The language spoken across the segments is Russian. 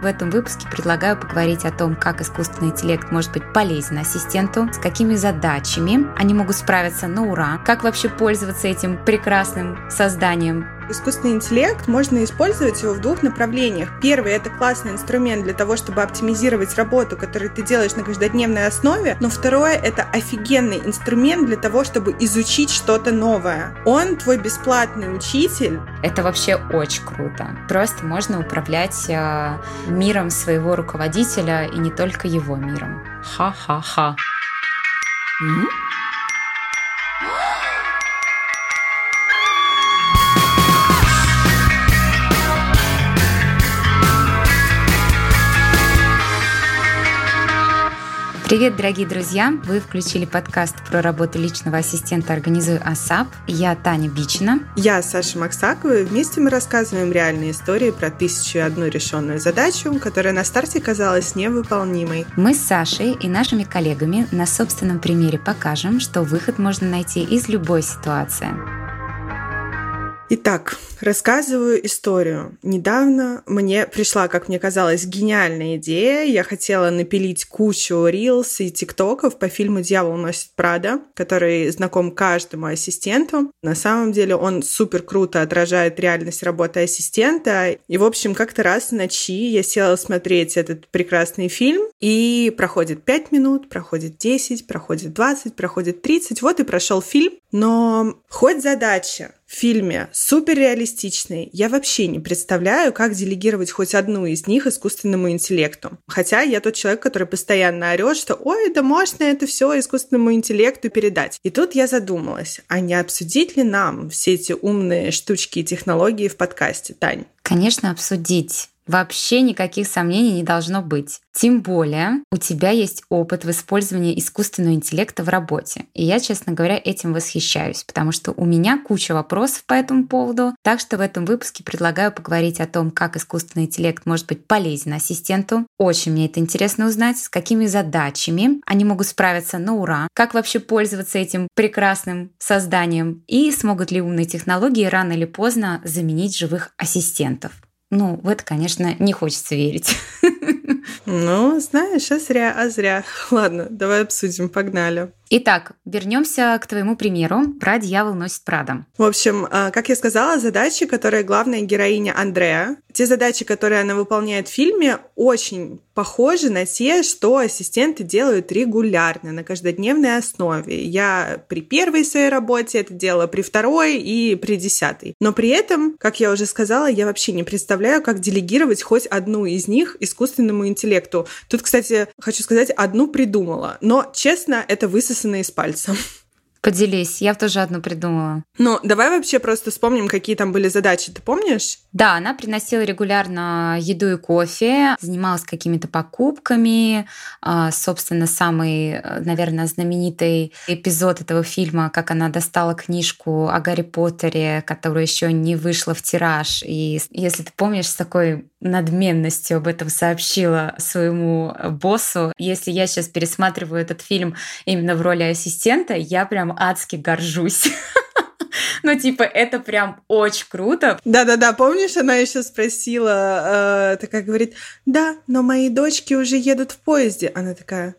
В этом выпуске предлагаю поговорить о том, как искусственный интеллект может быть полезен ассистенту, с какими задачами они могут справиться на ура, как вообще пользоваться этим прекрасным созданием, Искусственный интеллект можно использовать его в двух направлениях. Первый — это классный инструмент для того, чтобы оптимизировать работу, которую ты делаешь на каждодневной основе. Но второе — это офигенный инструмент для того, чтобы изучить что-то новое. Он твой бесплатный учитель. Это вообще очень круто. Просто можно управлять э, миром своего руководителя и не только его миром. Ха-ха-ха. Mm-hmm. Привет, дорогие друзья! Вы включили подкаст про работу личного ассистента «Организуй АСАП». Я Таня Бичина. Я Саша Максакова. И вместе мы рассказываем реальные истории про тысячу и одну решенную задачу, которая на старте казалась невыполнимой. Мы с Сашей и нашими коллегами на собственном примере покажем, что выход можно найти из любой ситуации. Итак, рассказываю историю. Недавно мне пришла, как мне казалось, гениальная идея. Я хотела напилить кучу рилс и тиктоков по фильму «Дьявол носит Прада», который знаком каждому ассистенту. На самом деле он супер круто отражает реальность работы ассистента. И, в общем, как-то раз в ночи я села смотреть этот прекрасный фильм, и проходит 5 минут, проходит 10, проходит 20, проходит 30. Вот и прошел фильм. Но хоть задача в фильме суперреалистичный, я вообще не представляю, как делегировать хоть одну из них искусственному интеллекту. Хотя я тот человек, который постоянно орет, что «Ой, да можно это все искусственному интеллекту передать». И тут я задумалась, а не обсудить ли нам все эти умные штучки и технологии в подкасте, Тань? Конечно, обсудить. Вообще никаких сомнений не должно быть. Тем более у тебя есть опыт в использовании искусственного интеллекта в работе. И я, честно говоря, этим восхищаюсь, потому что у меня куча вопросов по этому поводу. Так что в этом выпуске предлагаю поговорить о том, как искусственный интеллект может быть полезен ассистенту. Очень мне это интересно узнать, с какими задачами они могут справиться на ура, как вообще пользоваться этим прекрасным созданием и смогут ли умные технологии рано или поздно заменить живых ассистентов. Ну, в это, конечно, не хочется верить. Ну, знаешь, а зря, а зря. Ладно, давай обсудим, погнали. Итак, вернемся к твоему примеру про «Дьявол носит Прада». В общем, а, как я сказала, задачи, которые главная героиня Андреа, те задачи, которые она выполняет в фильме, очень похожи на те, что ассистенты делают регулярно, на каждодневной основе. Я при первой своей работе это делала, при второй и при десятой. Но при этом, как я уже сказала, я вообще не представляю, как делегировать хоть одну из них искусственному интеллекту. Тут, кстати, хочу сказать, одну придумала. Но, честно, это высосано высосанные из пальца. Поделись, я тоже одну придумала. Ну, давай вообще просто вспомним, какие там были задачи, ты помнишь? Да, она приносила регулярно еду и кофе, занималась какими-то покупками. А, собственно, самый, наверное, знаменитый эпизод этого фильма, как она достала книжку о Гарри Поттере, которая еще не вышла в тираж. И если ты помнишь, с такой надменностью об этом сообщила своему боссу. Если я сейчас пересматриваю этот фильм именно в роли ассистента, я прям адски горжусь. Ну, типа, это прям очень круто. Да-да-да, помнишь, она еще спросила, э, такая говорит, да, но мои дочки уже едут в поезде. Она такая,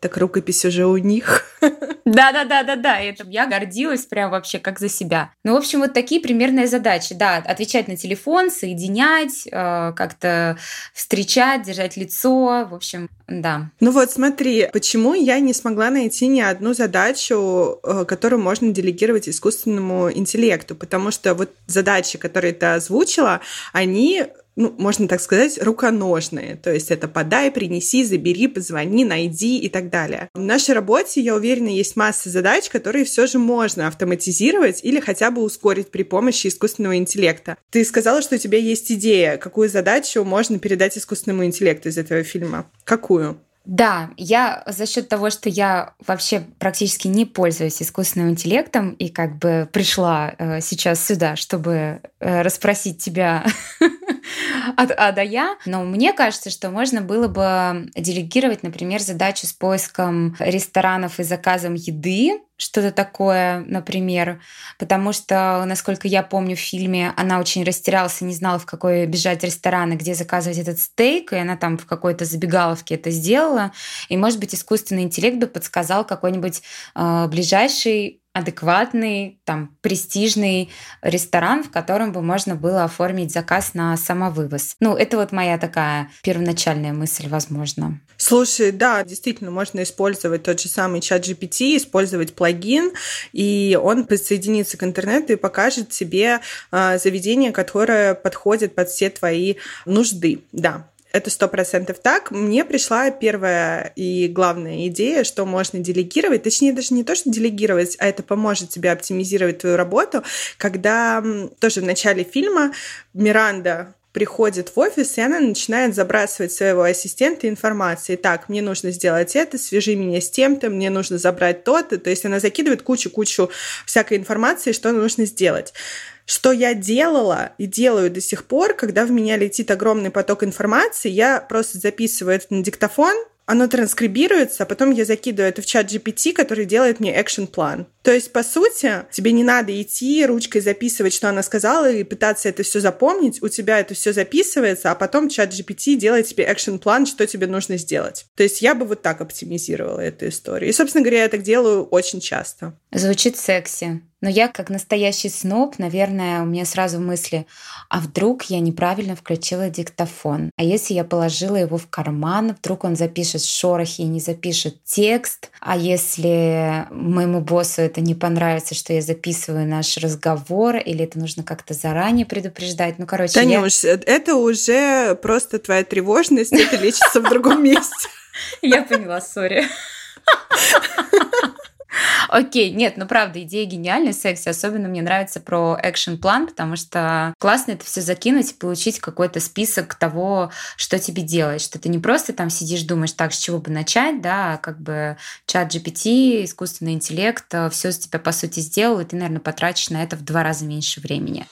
так рукопись уже у них. Да-да-да-да-да, это я гордилась прям вообще как за себя. Ну, в общем, вот такие примерные задачи, да, отвечать на телефон, соединять, э, как-то встречать, держать лицо, в общем, да. Ну вот смотри, почему я не смогла найти ни одну задачу, э, которую можно делегировать искусственному интеллекту, потому что вот задачи, которые ты озвучила, они ну, можно так сказать, руконожные. То есть это подай, принеси, забери, позвони, найди и так далее. В нашей работе, я уверена, есть масса задач, которые все же можно автоматизировать или хотя бы ускорить при помощи искусственного интеллекта. Ты сказала, что у тебя есть идея, какую задачу можно передать искусственному интеллекту из этого фильма. Какую? Да, я за счет того, что я вообще практически не пользуюсь искусственным интеллектом и как бы пришла э, сейчас сюда, чтобы э, расспросить тебя от А до Я, но мне кажется, что можно было бы делегировать, например, задачу с поиском ресторанов и заказом еды что-то такое, например, потому что, насколько я помню в фильме, она очень растерялась и не знала, в какой бежать ресторан и где заказывать этот стейк, и она там в какой-то забегаловке это сделала. И, может быть, искусственный интеллект бы подсказал какой-нибудь э, ближайший адекватный, там, престижный ресторан, в котором бы можно было оформить заказ на самовывоз. Ну, это вот моя такая первоначальная мысль, возможно. Слушай, да, действительно, можно использовать тот же самый чат GPT, использовать плагин, и он подсоединится к интернету и покажет тебе э, заведение, которое подходит под все твои нужды. Да, это сто процентов так. Мне пришла первая и главная идея, что можно делегировать, точнее даже не то, что делегировать, а это поможет тебе оптимизировать твою работу, когда тоже в начале фильма Миранда приходит в офис, и она начинает забрасывать своего ассистента информацией. Так, мне нужно сделать это, свяжи меня с тем-то, мне нужно забрать то-то. То есть она закидывает кучу-кучу всякой информации, что нужно сделать что я делала и делаю до сих пор, когда в меня летит огромный поток информации, я просто записываю это на диктофон, оно транскрибируется, а потом я закидываю это в чат GPT, который делает мне экшен-план. То есть, по сути, тебе не надо идти ручкой записывать, что она сказала, и пытаться это все запомнить. У тебя это все записывается, а потом чат GPT делает тебе экшен-план, что тебе нужно сделать. То есть я бы вот так оптимизировала эту историю. И, собственно говоря, я так делаю очень часто. Звучит секси. Но я, как настоящий сноб, наверное, у меня сразу мысли, а вдруг я неправильно включила диктофон? А если я положила его в карман, вдруг он запишет шорохи и не запишет текст? А если моему боссу это не понравится, что я записываю наш разговор, или это нужно как-то заранее предупреждать? Ну, короче, Танюш, я... это уже просто твоя тревожность, это лечится в другом месте. Я поняла, сори. Окей, нет, ну правда, идея гениальная, секси. Особенно мне нравится про экшен-план, потому что классно это все закинуть и получить какой-то список того, что тебе делать. Что ты не просто там сидишь, думаешь, так, с чего бы начать, да, а как бы чат GPT, искусственный интеллект, э, все за тебя, по сути, сделал, и ты, наверное, потратишь на это в два раза меньше времени.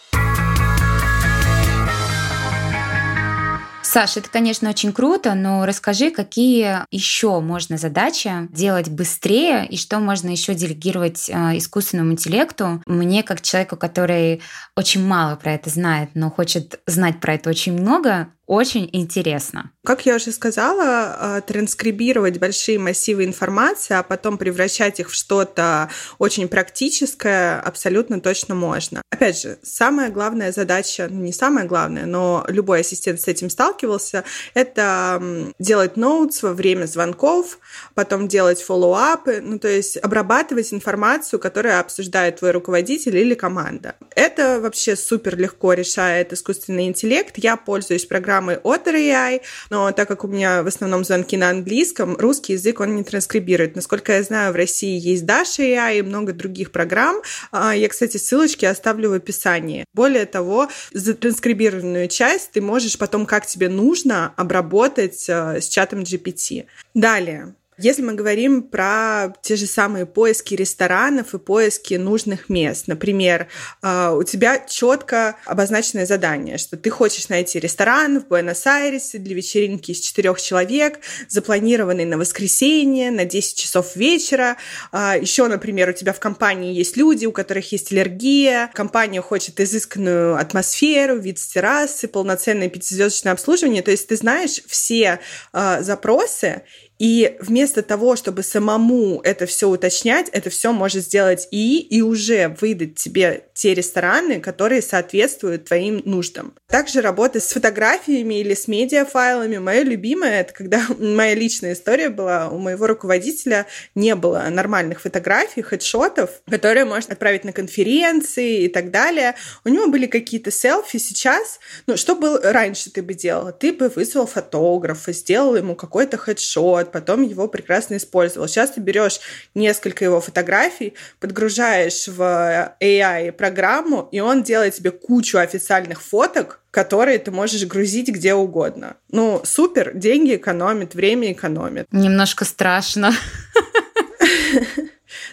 Саша, это, конечно, очень круто, но расскажи, какие еще можно задачи делать быстрее и что можно еще делегировать э, искусственному интеллекту. Мне, как человеку, который очень мало про это знает, но хочет знать про это очень много, очень интересно. Как я уже сказала, а, транскрибировать большие массивы информации, а потом превращать их в что-то очень практическое абсолютно точно можно. Опять же, самая главная задача, ну не самая главная, но любой ассистент с этим сталкивался, это делать ноутс во время звонков, потом делать фоллоуапы, ну то есть обрабатывать информацию, которую обсуждает твой руководитель или команда. Это вообще супер легко решает искусственный интеллект. Я пользуюсь программой программы от AI, но так как у меня в основном звонки на английском, русский язык он не транскрибирует. Насколько я знаю, в России есть Dash AI и много других программ. А, я, кстати, ссылочки оставлю в описании. Более того, затранскрибированную часть ты можешь потом, как тебе нужно, обработать э, с чатом GPT. Далее. Если мы говорим про те же самые поиски ресторанов и поиски нужных мест, например, а, у тебя четко обозначенное задание, что ты хочешь найти ресторан в Буэнос-Айресе для вечеринки из четырех человек, запланированный на воскресенье, на 10 часов вечера. А, Еще, например, у тебя в компании есть люди, у которых есть аллергия, компания хочет изысканную атмосферу, вид с террасы, полноценное пятизвездочное обслуживание. То есть ты знаешь все а, запросы, и вместо того, чтобы самому это все уточнять, это все может сделать и, и уже выдать тебе те рестораны, которые соответствуют твоим нуждам. Также работа с фотографиями или с медиафайлами. Мое любимое, это когда моя личная история была, у моего руководителя не было нормальных фотографий, хедшотов, которые можно отправить на конференции и так далее. У него были какие-то селфи сейчас. Ну, что был раньше ты бы делала? Ты бы вызвал фотографа, сделал ему какой-то хедшот, потом его прекрасно использовал. Сейчас ты берешь несколько его фотографий, подгружаешь в AI-программу, и он делает тебе кучу официальных фоток, которые ты можешь грузить где угодно. Ну, супер, деньги экономит, время экономит. Немножко страшно.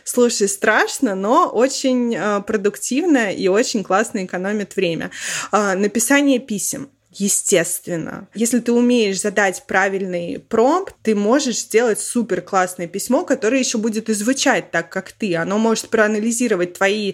Слушай, страшно, но очень э, продуктивно и очень классно экономит время. Э, написание писем. Естественно. Если ты умеешь задать правильный промпт, ты можешь сделать супер классное письмо, которое еще будет и звучать так, как ты. Оно может проанализировать твои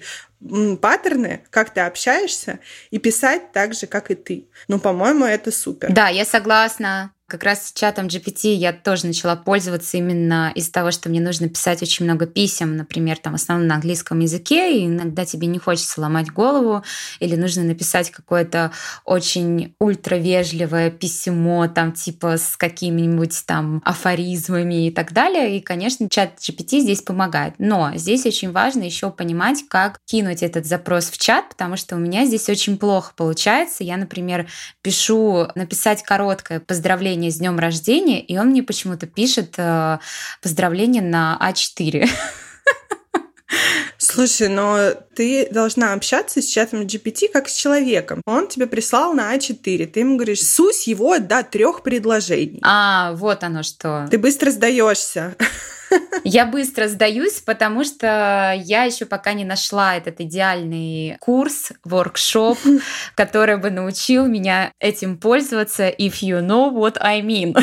паттерны, как ты общаешься, и писать так же, как и ты. Ну, по-моему, это супер. Да, я согласна. Как раз с чатом GPT я тоже начала пользоваться именно из-за того, что мне нужно писать очень много писем, например, там в основном на английском языке, и иногда тебе не хочется ломать голову, или нужно написать какое-то очень ультравежливое письмо, там типа с какими-нибудь там афоризмами и так далее. И, конечно, чат GPT здесь помогает. Но здесь очень важно еще понимать, как кинуть этот запрос в чат, потому что у меня здесь очень плохо получается. Я, например, пишу написать короткое поздравление поздравление с днем рождения, и он мне почему-то пишет э, поздравление на А4. Слушай, но ты должна общаться с чатом GPT как с человеком. Он тебе прислал на А4. Ты ему говоришь, сусь его до трех предложений. А, вот оно что. Ты быстро сдаешься. Я быстро сдаюсь, потому что я еще пока не нашла этот идеальный курс, воркшоп, который бы научил меня этим пользоваться, if you know what I mean.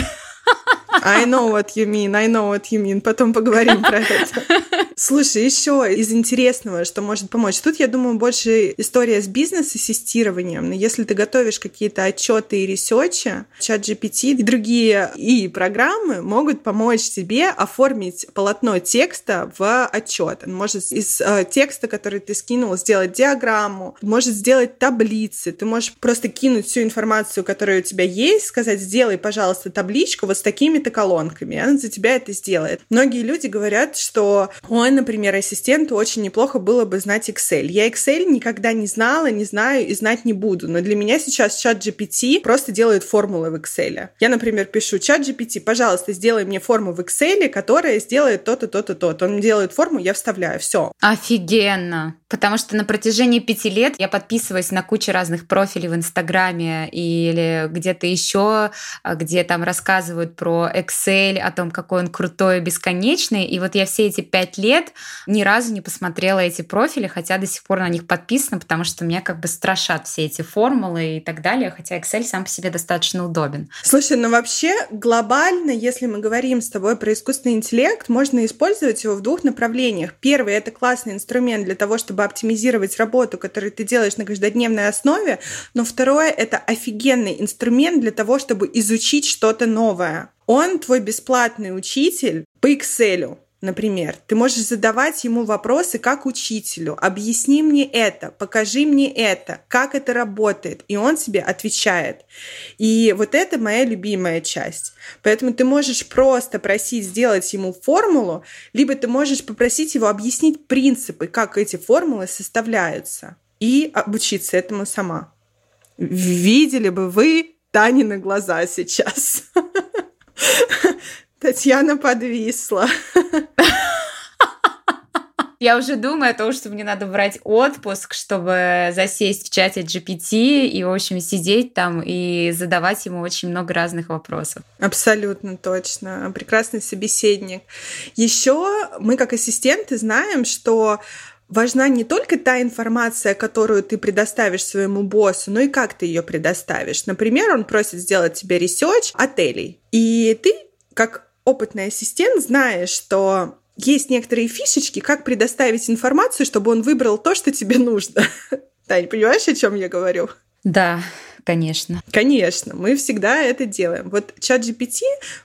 I know what you mean, I know what you mean. Потом поговорим про это. Слушай, еще из интересного, что может помочь. Тут, я думаю, больше история с бизнес-ассистированием. Но если ты готовишь какие-то отчеты и ресерчи, чат GPT и другие и программы могут помочь тебе оформить полотно текста в отчет. Он может из э, текста, который ты скинул, сделать диаграмму, может сделать таблицы. Ты можешь просто кинуть всю информацию, которая у тебя есть, сказать, сделай, пожалуйста, табличку вот с такими-то колонками. И она за тебя это сделает. Многие люди говорят, что ой, мой, например, ассистенту очень неплохо было бы знать Excel. Я Excel никогда не знала, не знаю и знать не буду. Но для меня сейчас чат GPT просто делает формулы в Excel. Я, например, пишу чат GPT, пожалуйста, сделай мне форму в Excel, которая сделает то-то, то-то, то-то. Он делает форму, я вставляю. Все. Офигенно. Потому что на протяжении пяти лет я подписываюсь на кучу разных профилей в Инстаграме или где-то еще, где там рассказывают про Excel, о том, какой он крутой и бесконечный. И вот я все эти пять лет лет ни разу не посмотрела эти профили, хотя до сих пор на них подписана, потому что меня как бы страшат все эти формулы и так далее, хотя Excel сам по себе достаточно удобен. Слушай, ну вообще глобально, если мы говорим с тобой про искусственный интеллект, можно использовать его в двух направлениях. Первый — это классный инструмент для того, чтобы оптимизировать работу, которую ты делаешь на каждодневной основе, но второе — это офигенный инструмент для того, чтобы изучить что-то новое. Он твой бесплатный учитель по Excel. Например, ты можешь задавать ему вопросы как учителю. Объясни мне это, покажи мне это, как это работает. И он тебе отвечает. И вот это моя любимая часть. Поэтому ты можешь просто просить сделать ему формулу, либо ты можешь попросить его объяснить принципы, как эти формулы составляются. И обучиться этому сама. Видели бы вы Танины глаза сейчас. Татьяна подвисла. Я уже думаю о том, что мне надо брать отпуск, чтобы засесть в чате GPT и, в общем, сидеть там и задавать ему очень много разных вопросов. Абсолютно точно. Прекрасный собеседник. Еще мы, как ассистенты, знаем, что важна не только та информация, которую ты предоставишь своему боссу, но и как ты ее предоставишь. Например, он просит сделать тебе research отелей. И ты, как опытный ассистент, знаешь, что есть некоторые фишечки, как предоставить информацию, чтобы он выбрал то, что тебе нужно. Тань, понимаешь, о чем я говорю? Да, конечно. Конечно, мы всегда это делаем. Вот чат GPT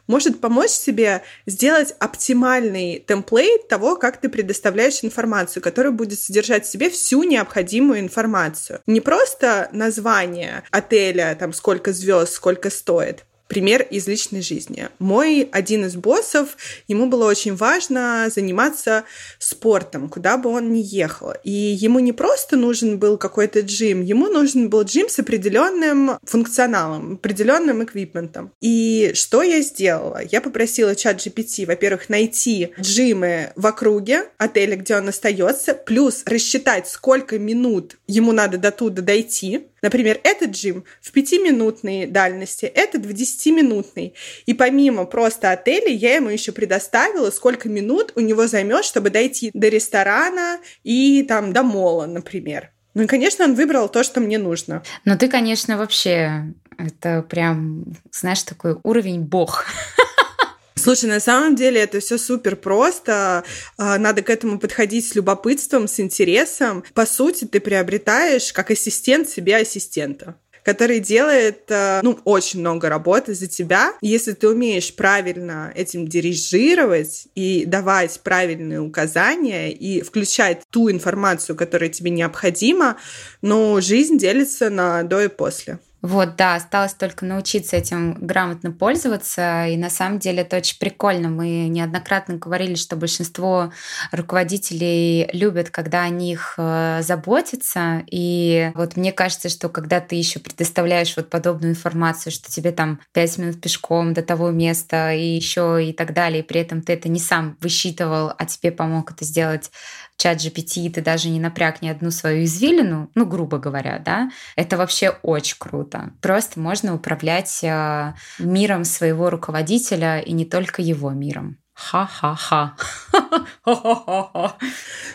может помочь тебе сделать оптимальный темплейт того, как ты предоставляешь информацию, которая будет содержать в себе всю необходимую информацию. Не просто название отеля, там сколько звезд, сколько стоит, пример из личной жизни. Мой один из боссов, ему было очень важно заниматься спортом, куда бы он ни ехал. И ему не просто нужен был какой-то джим, ему нужен был джим с определенным функционалом, определенным эквипментом. И что я сделала? Я попросила чат GPT, во-первых, найти джимы в округе отеля, где он остается, плюс рассчитать, сколько минут ему надо до туда дойти, Например, этот джим в пятиминутной дальности, этот в десятиминутной. И помимо просто отеля, я ему еще предоставила, сколько минут у него займет, чтобы дойти до ресторана и там до мола, например. Ну и, конечно, он выбрал то, что мне нужно. Но ты, конечно, вообще Это прям, знаешь, такой уровень бог. Слушай, на самом деле это все супер просто. А, надо к этому подходить с любопытством, с интересом. По сути, ты приобретаешь как ассистент себе ассистента который делает, э, ну, очень много работы за тебя. Если ты умеешь правильно этим дирижировать и давать правильные указания и включать ту информацию, которая тебе необходима, ну, жизнь делится на до и после. Вот, да, осталось только научиться этим грамотно пользоваться. И на самом деле это очень прикольно. Мы неоднократно говорили, что большинство руководителей любят, когда о них э, заботятся. И вот мне кажется, что когда ты еще предоставляешь вот подобную информацию, что тебе там пять минут пешком до того места и еще и так далее, и при этом ты это не сам высчитывал, а тебе помог это сделать чат GPT, ты даже не напряг ни одну свою извилину, ну, грубо говоря, да, это вообще очень круто. Просто можно управлять э, миром своего руководителя и не только его миром. Ха-ха-ха.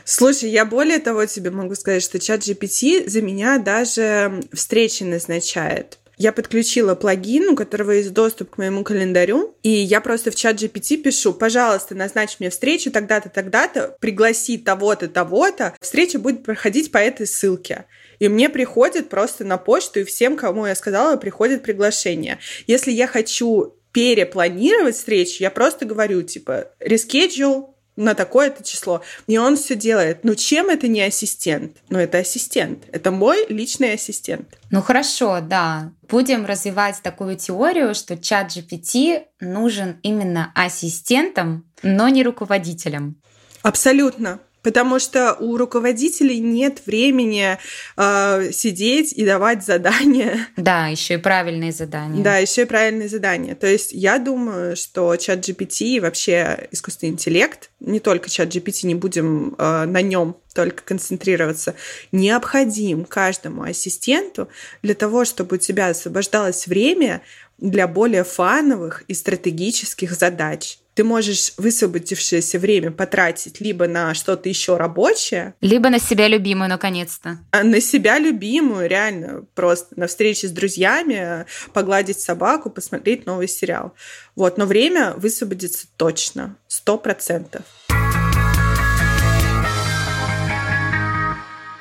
Слушай, я более того тебе могу сказать, что чат GPT за меня даже встречи назначает я подключила плагин, у которого есть доступ к моему календарю, и я просто в чат GPT пишу, пожалуйста, назначь мне встречу тогда-то, тогда-то, пригласи того-то, того-то, встреча будет проходить по этой ссылке. И мне приходит просто на почту, и всем, кому я сказала, приходит приглашение. Если я хочу перепланировать встречу, я просто говорю, типа, reschedule, на такое-то число. И он все делает. Ну, чем это не ассистент? Ну, это ассистент. Это мой личный ассистент. Ну, хорошо, да. Будем развивать такую теорию, что чат GPT нужен именно ассистентом, но не руководителем. Абсолютно. Потому что у руководителей нет времени э, сидеть и давать задания. Да, еще и правильные задания. Да, еще и правильные задания. То есть я думаю, что чат GPT и вообще искусственный интеллект, не только чат GPT, не будем э, на нем только концентрироваться, необходим каждому ассистенту для того, чтобы у тебя освобождалось время для более фановых и стратегических задач ты можешь высвободившееся время потратить либо на что-то еще рабочее, либо на себя любимую, наконец-то. А на себя любимую, реально, просто на встрече с друзьями, погладить собаку, посмотреть новый сериал. Вот, но время высвободится точно, сто процентов.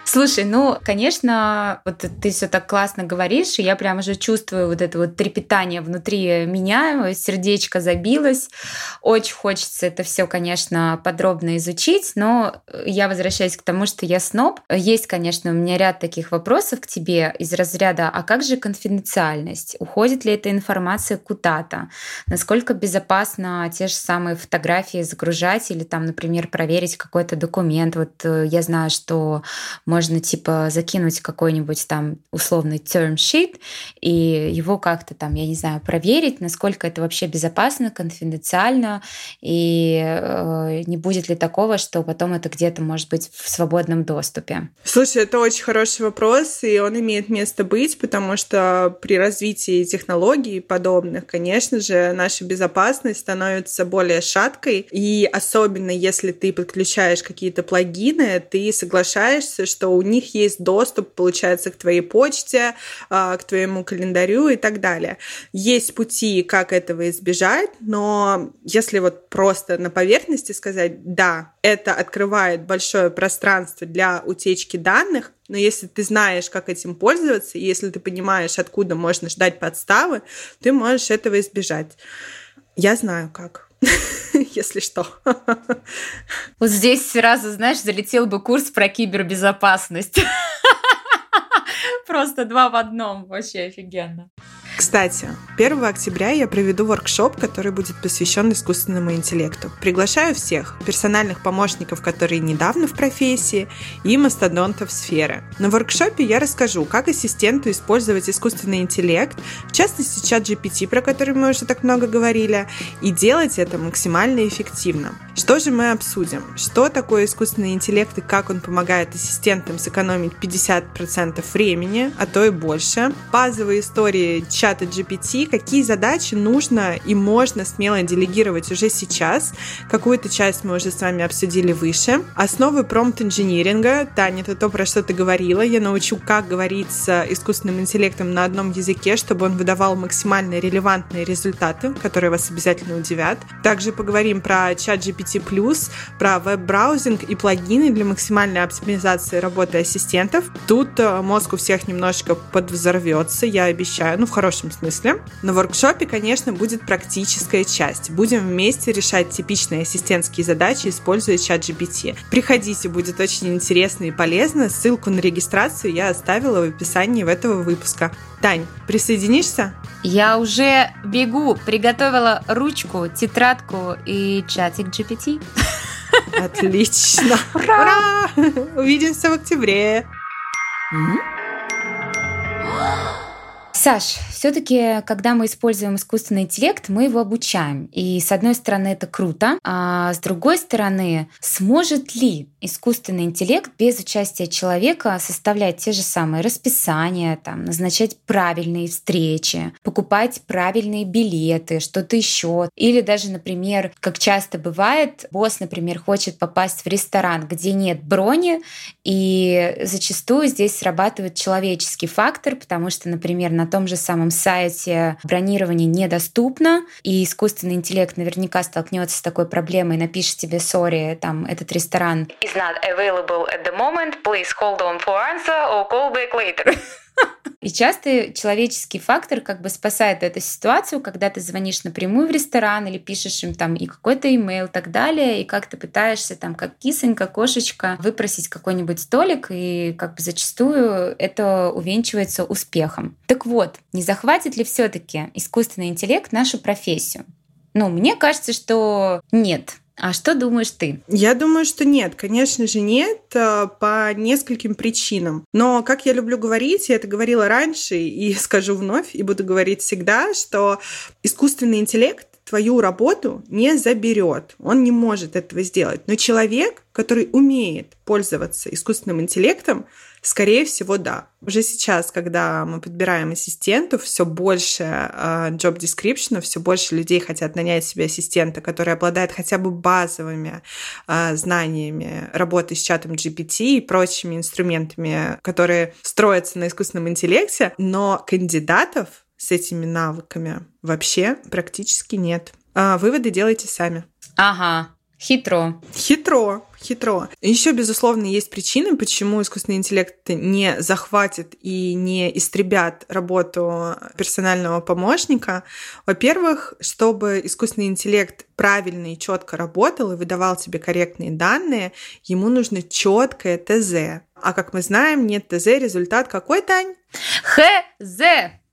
Слушай, ну, конечно, вот ты все так классно говоришь, и я прям уже чувствую вот это вот трепетание внутри меня, сердечко забилось. Очень хочется это все, конечно, подробно изучить, но я возвращаюсь к тому, что я сноб. Есть, конечно, у меня ряд таких вопросов к тебе из разряда, а как же конфиденциальность? Уходит ли эта информация куда-то? Насколько безопасно те же самые фотографии загружать или там, например, проверить какой-то документ? Вот э, я знаю, что можно можно типа закинуть какой-нибудь там условный term sheet и его как-то там, я не знаю, проверить, насколько это вообще безопасно, конфиденциально, и э, не будет ли такого, что потом это где-то может быть в свободном доступе. Слушай, это очень хороший вопрос, и он имеет место быть, потому что при развитии технологий подобных, конечно же, наша безопасность становится более шаткой, и особенно если ты подключаешь какие-то плагины, ты соглашаешься, что у них есть доступ, получается, к твоей почте, а, к твоему календарю и так далее. Есть пути, как этого избежать, но если вот просто на поверхности сказать, да, это открывает большое пространство для утечки данных, но если ты знаешь, как этим пользоваться, если ты понимаешь, откуда можно ждать подставы, ты можешь этого избежать. Я знаю как. если что. Вот здесь сразу, знаешь, залетел бы курс про кибербезопасность. Просто два в одном. Вообще офигенно. Кстати, 1 октября я проведу воркшоп, который будет посвящен искусственному интеллекту. Приглашаю всех, персональных помощников, которые недавно в профессии, и мастодонтов сферы. На воркшопе я расскажу, как ассистенту использовать искусственный интеллект, в частности чат GPT, про который мы уже так много говорили, и делать это максимально эффективно. Что же мы обсудим? Что такое искусственный интеллект и как он помогает ассистентам сэкономить 50% времени, а то и больше? Базовые истории чат чата GPT, какие задачи нужно и можно смело делегировать уже сейчас. Какую-то часть мы уже с вами обсудили выше. Основы промпт-инжиниринга. Таня, это то, про что ты говорила. Я научу, как говорить с искусственным интеллектом на одном языке, чтобы он выдавал максимально релевантные результаты, которые вас обязательно удивят. Также поговорим про чат GPT+, про веб-браузинг и плагины для максимальной оптимизации работы ассистентов. Тут э, мозг у всех немножечко подвзорвется, я обещаю, ну в хорошем смысле. На воркшопе, конечно, будет практическая часть. Будем вместе решать типичные ассистентские задачи, используя чат GPT. Приходите, будет очень интересно и полезно. Ссылку на регистрацию я оставила в описании в этого выпуска. Тань, присоединишься? Я уже бегу, приготовила ручку, тетрадку и чатик GPT. Отлично! Ура! Увидимся в октябре! Саш, все-таки, когда мы используем искусственный интеллект, мы его обучаем. И с одной стороны, это круто, а с другой стороны, сможет ли искусственный интеллект без участия человека составлять те же самые расписания, там, назначать правильные встречи, покупать правильные билеты, что-то еще. Или даже, например, как часто бывает, босс, например, хочет попасть в ресторан, где нет брони, и зачастую здесь срабатывает человеческий фактор, потому что, например, на том же самом сайте бронирование недоступно, и искусственный интеллект наверняка столкнется с такой проблемой, напишет тебе, сори, там, этот ресторан is not available at the moment, please hold on for answer or call back later. И часто человеческий фактор как бы спасает эту ситуацию, когда ты звонишь напрямую в ресторан или пишешь им там и какой-то имейл и так далее, и как ты пытаешься там как кисонька, кошечка выпросить какой-нибудь столик, и как бы зачастую это увенчивается успехом. Так вот, не захватит ли все таки искусственный интеллект нашу профессию? Ну, мне кажется, что нет. А что думаешь ты? Я думаю, что нет. Конечно же, нет э, по нескольким причинам. Но, как я люблю говорить, я это говорила раньше и скажу вновь, и буду говорить всегда, что искусственный интеллект твою работу не заберет. Он не может этого сделать. Но человек, который умеет пользоваться искусственным интеллектом, Скорее всего, да. Уже сейчас, когда мы подбираем ассистентов, все больше uh, job description, все больше людей хотят нанять себе ассистента, который обладает хотя бы базовыми uh, знаниями работы с чатом GPT и прочими инструментами, которые строятся на искусственном интеллекте, но кандидатов с этими навыками вообще практически нет. А выводы делайте сами. Ага, Хитро. Хитро, хитро. Еще, безусловно, есть причины, почему искусственный интеллект не захватит и не истребят работу персонального помощника. Во-первых, чтобы искусственный интеллект правильно и четко работал и выдавал тебе корректные данные, ему нужно четкое ТЗ. А как мы знаем, нет ТЗ, результат какой, Тань? ХЗ.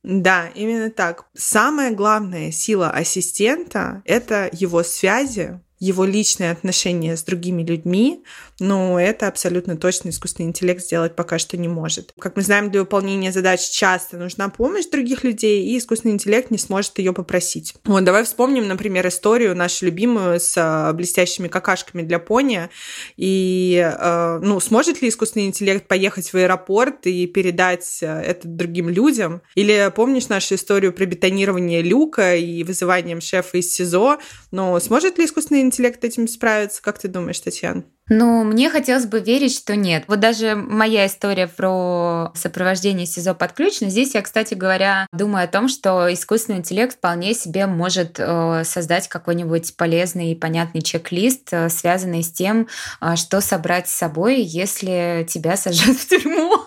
Да, именно так. Самая главная сила ассистента — это его связи, его личные отношения с другими людьми, но это абсолютно точно искусственный интеллект сделать пока что не может. Как мы знаем, для выполнения задач часто нужна помощь других людей, и искусственный интеллект не сможет ее попросить. Вот, давай вспомним, например, историю нашу любимую с э, блестящими какашками для пони. И, э, ну, сможет ли искусственный интеллект поехать в аэропорт и передать э, это другим людям? Или помнишь нашу историю про бетонирование люка и вызыванием шефа из СИЗО? Но сможет ли искусственный интеллект этим справиться? Как ты думаешь, Татьяна? Ну, мне хотелось бы верить, что нет. Вот даже моя история про сопровождение СИЗО подключено. Здесь я, кстати говоря, думаю о том, что искусственный интеллект вполне себе может э, создать какой-нибудь полезный и понятный чек-лист, э, связанный с тем, э, что собрать с собой, если тебя сажают в тюрьму.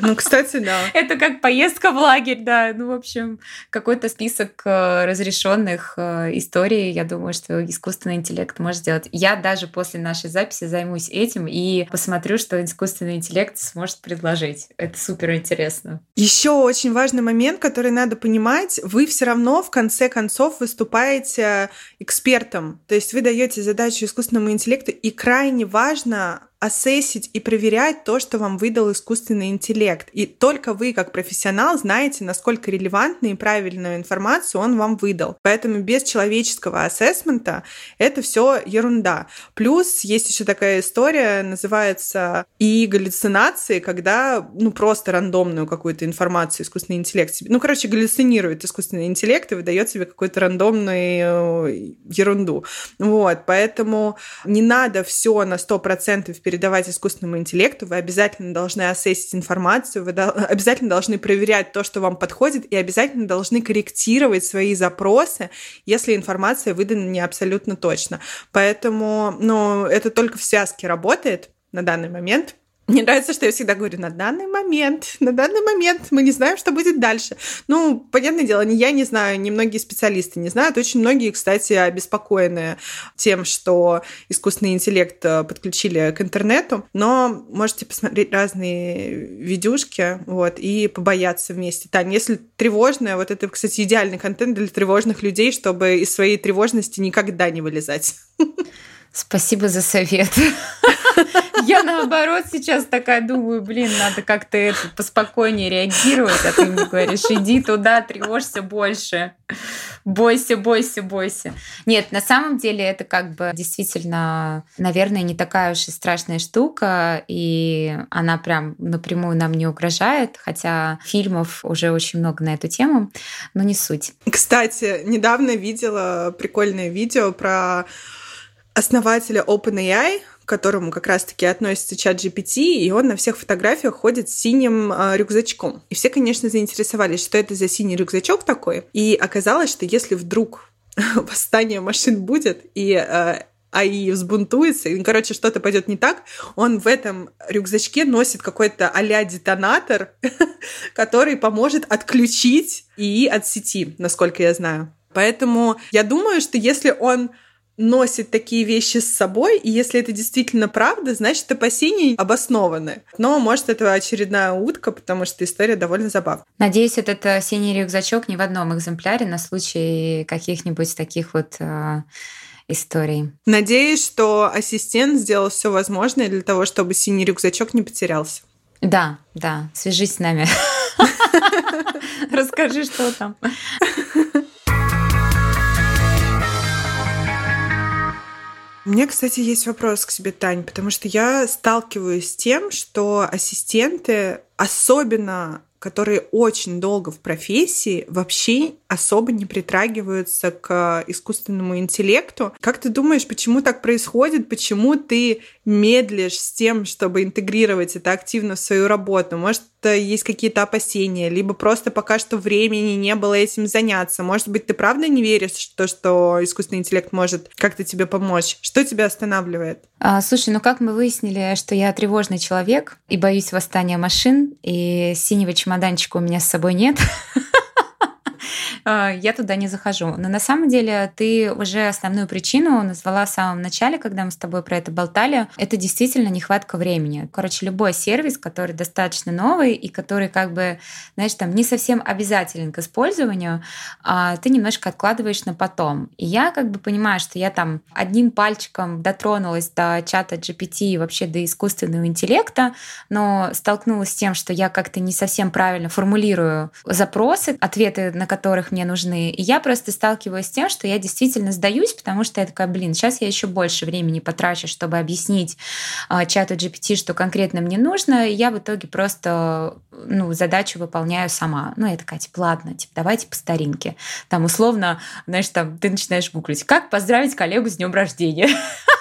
Ну, кстати, да. Это как поездка в лагерь, да. Ну, в общем, какой-то список э, разрешенных э, историй, я думаю, что искусственный интеллект может сделать. Я даже после нашей записи займусь этим и посмотрю, что искусственный интеллект сможет предложить. Это супер интересно. Еще очень важный момент, который надо понимать, вы все равно в конце концов выступаете экспертом. То есть вы даете задачу искусственному интеллекту, и крайне важно ассессить и проверять то, что вам выдал искусственный интеллект. И только вы, как профессионал, знаете, насколько релевантную и правильную информацию он вам выдал. Поэтому без человеческого ассессмента это все ерунда. Плюс есть еще такая история, называется и галлюцинации, когда ну просто рандомную какую-то информацию искусственный интеллект себе, ну короче галлюцинирует искусственный интеллект и выдает себе какую-то рандомную э, ерунду. Вот, поэтому не надо все на сто процентов передавать искусственному интеллекту, вы обязательно должны ассессить информацию, вы обязательно должны проверять то, что вам подходит, и обязательно должны корректировать свои запросы, если информация выдана не абсолютно точно. Поэтому, ну, это только в связке работает на данный момент. Мне нравится, что я всегда говорю на данный момент, на данный момент мы не знаем, что будет дальше. Ну, понятное дело, ни я не знаю, ни многие специалисты не знают. Очень многие, кстати, обеспокоены тем, что искусственный интеллект э, подключили к интернету. Но можете посмотреть разные видюшки вот, и побояться вместе. Таня, если тревожное, вот это, кстати, идеальный контент для тревожных людей, чтобы из своей тревожности никогда не вылезать. Спасибо за совет. Я наоборот сейчас такая думаю, блин, надо как-то это поспокойнее реагировать, а ты мне говоришь, иди туда, тревожься больше. Бойся, бойся, бойся. Нет, на самом деле это как бы действительно, наверное, не такая уж и страшная штука, и она прям напрямую нам не угрожает, хотя фильмов уже очень много на эту тему, но не суть. Кстати, недавно видела прикольное видео про основателя OpenAI, к которому как раз-таки относится чат GPT, и он на всех фотографиях ходит с синим э, рюкзачком. И все, конечно, заинтересовались, что это за синий рюкзачок такой. И оказалось, что если вдруг восстание машин будет, и э, АИ взбунтуется, и, короче, что-то пойдет не так, он в этом рюкзачке носит какой-то а детонатор, который поможет отключить ИИ от сети, насколько я знаю. Поэтому я думаю, что если он носит такие вещи с собой, и если это действительно правда, значит, опасения обоснованы. Но, может, это очередная утка, потому что история довольно забавная. Надеюсь, этот э, синий рюкзачок не в одном экземпляре на случай каких-нибудь таких вот э, историй. Надеюсь, что ассистент сделал все возможное для того, чтобы синий рюкзачок не потерялся. Да, да, свяжись с нами. Расскажи, что там. меня, кстати, есть вопрос к себе, Тань, потому что я сталкиваюсь с тем, что ассистенты, особенно которые очень долго в профессии, вообще особо не притрагиваются к искусственному интеллекту. Как ты думаешь, почему так происходит? Почему ты медлишь с тем, чтобы интегрировать это активно в свою работу? Может, есть какие-то опасения, либо просто пока что времени не было этим заняться. Может быть, ты правда не веришь, что, что искусственный интеллект может как-то тебе помочь? Что тебя останавливает? А, слушай, ну как мы выяснили, что я тревожный человек и боюсь восстания машин, и синего чемоданчика у меня с собой нет. А, я туда не захожу. Но на самом деле ты уже основную причину назвала в самом начале, когда мы с тобой про это болтали. Это действительно нехватка времени. Короче, любой сервис, который достаточно новый и который как бы, знаешь, там не совсем обязателен к использованию, а ты немножко откладываешь на потом. И я как бы понимаю, что я там одним пальчиком дотронулась до чата GPT и вообще до искусственного интеллекта, но столкнулась с тем, что я как-то не совсем правильно формулирую запросы, ответы на которых мне нужны. И я просто сталкиваюсь с тем, что я действительно сдаюсь, потому что я такая, блин, сейчас я еще больше времени потрачу, чтобы объяснить э, чату GPT, что конкретно мне нужно. И я в итоге просто ну, задачу выполняю сама. Ну, я такая, типа, ладно, типа, давайте по старинке. Там условно, знаешь, там ты начинаешь гуглить, как поздравить коллегу с днем рождения.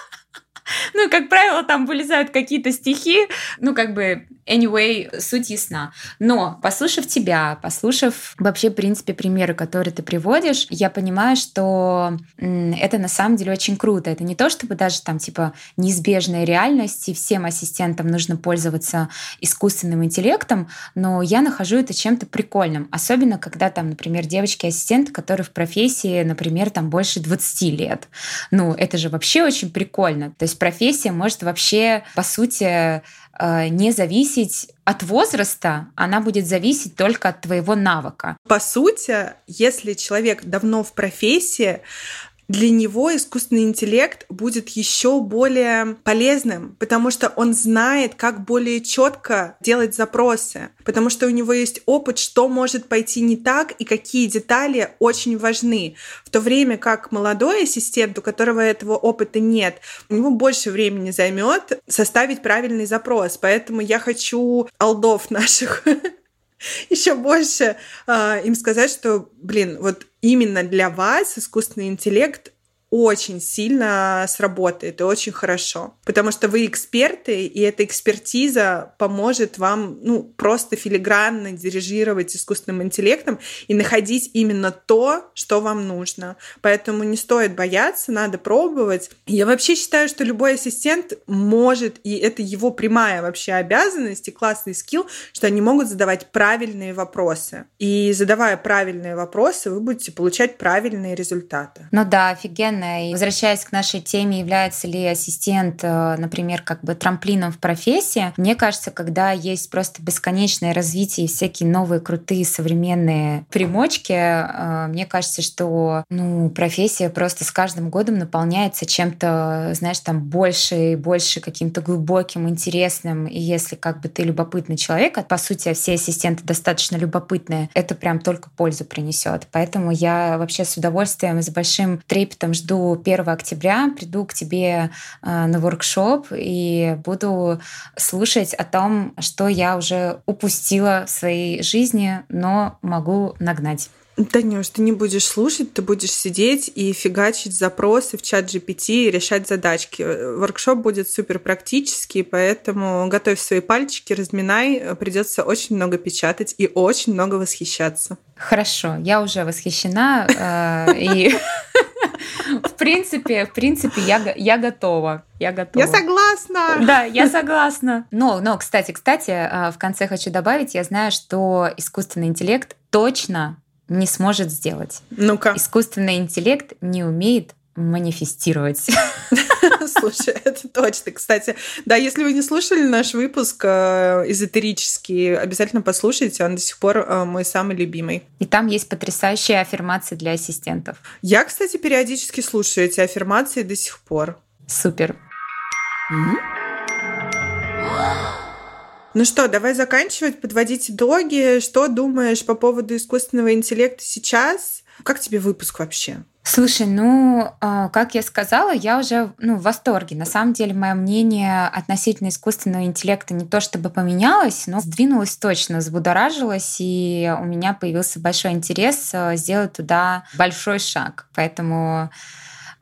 Ну, как правило, там вылезают какие-то стихи, ну, как бы, anyway, суть ясна. Но, послушав тебя, послушав вообще, в принципе, примеры, которые ты приводишь, я понимаю, что это на самом деле очень круто. Это не то, чтобы даже там, типа, неизбежная реальность, и всем ассистентам нужно пользоваться искусственным интеллектом, но я нахожу это чем-то прикольным. Особенно, когда там, например, девочки-ассистенты, которые в профессии, например, там больше 20 лет. Ну, это же вообще очень прикольно. То есть профессия может вообще, по сути, э, не зависеть от возраста, она будет зависеть только от твоего навыка. По сути, если человек давно в профессии, для него искусственный интеллект будет еще более полезным, потому что он знает, как более четко делать запросы, потому что у него есть опыт, что может пойти не так и какие детали очень важны. В то время как молодой ассистент, у которого этого опыта нет, у него больше времени займет составить правильный запрос. Поэтому я хочу алдов наших еще больше э, им сказать, что, блин, вот именно для вас искусственный интеллект очень сильно сработает и очень хорошо. Потому что вы эксперты, и эта экспертиза поможет вам ну, просто филигранно дирижировать искусственным интеллектом и находить именно то, что вам нужно. Поэтому не стоит бояться, надо пробовать. Я вообще считаю, что любой ассистент может, и это его прямая вообще обязанность и классный скилл, что они могут задавать правильные вопросы. И задавая правильные вопросы, вы будете получать правильные результаты. Ну да, офигенно современная. И возвращаясь к нашей теме, является ли ассистент, э, например, как бы трамплином в профессии, мне кажется, когда есть просто бесконечное развитие и всякие новые крутые современные примочки, э, мне кажется, что ну, профессия просто с каждым годом наполняется чем-то, знаешь, там больше и больше каким-то глубоким, интересным. И если как бы ты любопытный человек, а по сути все ассистенты достаточно любопытные, это прям только пользу принесет. Поэтому я вообще с удовольствием и с большим трепетом жду жду 1 октября, приду к тебе э, на воркшоп и буду слушать о том, что я уже упустила в своей жизни, но могу нагнать. Танюш, ты не будешь слушать, ты будешь сидеть и фигачить запросы в чат GPT и решать задачки. Воркшоп будет супер практический, поэтому готовь свои пальчики, разминай, придется очень много печатать и очень много восхищаться. Хорошо, я уже восхищена э, и в принципе, в принципе, я, я готова. Я готова. Я согласна. Да, я согласна. Но, но, кстати, кстати, э, в конце хочу добавить, я знаю, что искусственный интеллект точно не сможет сделать. Ну-ка. Искусственный интеллект не умеет манифестировать. Слушай, это точно. Кстати, да, если вы не слушали наш выпуск э, эзотерический, обязательно послушайте, он до сих пор э, мой самый любимый. И там есть потрясающие аффирмации для ассистентов. Я, кстати, периодически слушаю эти аффирмации до сих пор. Супер. Ну что, давай заканчивать, подводить итоги. Что думаешь по поводу искусственного интеллекта сейчас? Как тебе выпуск вообще? Слушай, ну, а, как я сказала, я уже ну, в восторге. На самом деле, мое мнение относительно искусственного интеллекта не то чтобы поменялось, но сдвинулось точно, взбудоражилось, и у меня появился большой интерес э, сделать туда большой шаг. Поэтому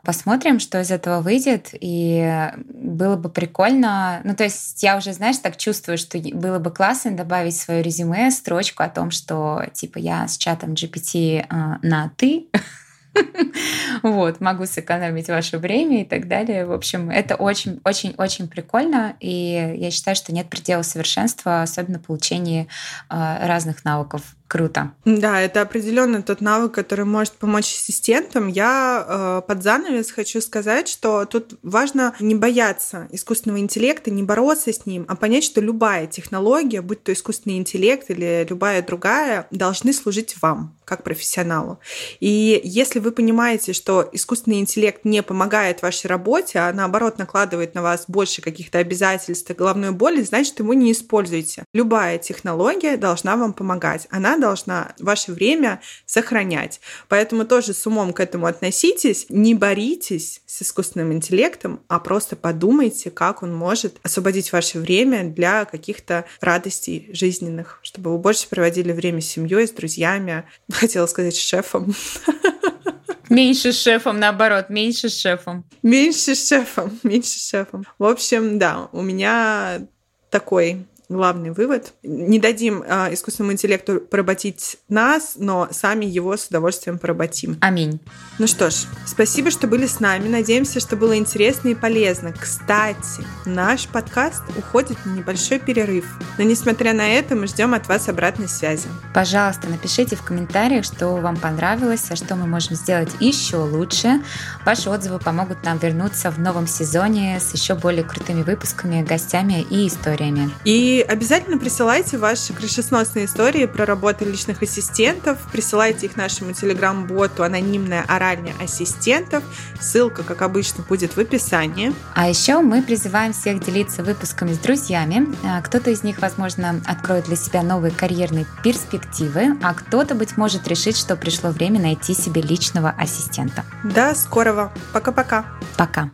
посмотрим, что из этого выйдет, и было бы прикольно. Ну, то есть я уже, знаешь, так чувствую, что было бы классно добавить в свое резюме строчку о том, что, типа, я с чатом GPT э, на «ты», Вот, могу сэкономить ваше время и так далее. В общем, это очень-очень-очень прикольно, и я считаю, что нет предела совершенства, особенно в получении а, разных навыков круто. Да, это определенно тот навык, который может помочь ассистентам. Я э, под занавес хочу сказать, что тут важно не бояться искусственного интеллекта, не бороться с ним, а понять, что любая технология, будь то искусственный интеллект или любая другая, должны служить вам как профессионалу. И если вы понимаете, что искусственный интеллект не помогает вашей работе, а наоборот накладывает на вас больше каких-то обязательств головной боли, значит, его не используйте. Любая технология должна вам помогать. Она должна ваше время сохранять. Поэтому тоже с умом к этому относитесь, не боритесь с искусственным интеллектом, а просто подумайте, как он может освободить ваше время для каких-то радостей жизненных, чтобы вы больше проводили время с семьей, с друзьями, хотела сказать, с шефом. Меньше шефом, наоборот, меньше шефом. Меньше шефом, меньше шефом. В общем, да, у меня такой главный вывод. Не дадим э, искусственному интеллекту поработить нас, но сами его с удовольствием поработим. Аминь. Ну что ж, спасибо, что были с нами. Надеемся, что было интересно и полезно. Кстати, наш подкаст уходит на небольшой перерыв. Но несмотря на это, мы ждем от вас обратной связи. Пожалуйста, напишите в комментариях, что вам понравилось, а что мы можем сделать еще лучше. Ваши отзывы помогут нам вернуться в новом сезоне с еще более крутыми выпусками, гостями и историями. И И обязательно присылайте ваши крышесносные истории про работу личных ассистентов. Присылайте их нашему телеграм-боту «Анонимная оральня ассистентов». Ссылка, как обычно, будет в описании. А еще мы призываем всех делиться выпусками с друзьями. А, кто-то из них, возможно, откроет для себя новые карьерные перспективы, а кто-то, быть может, решит, что пришло время найти себе личного ассистента. До скорого. Пока-пока. Пока.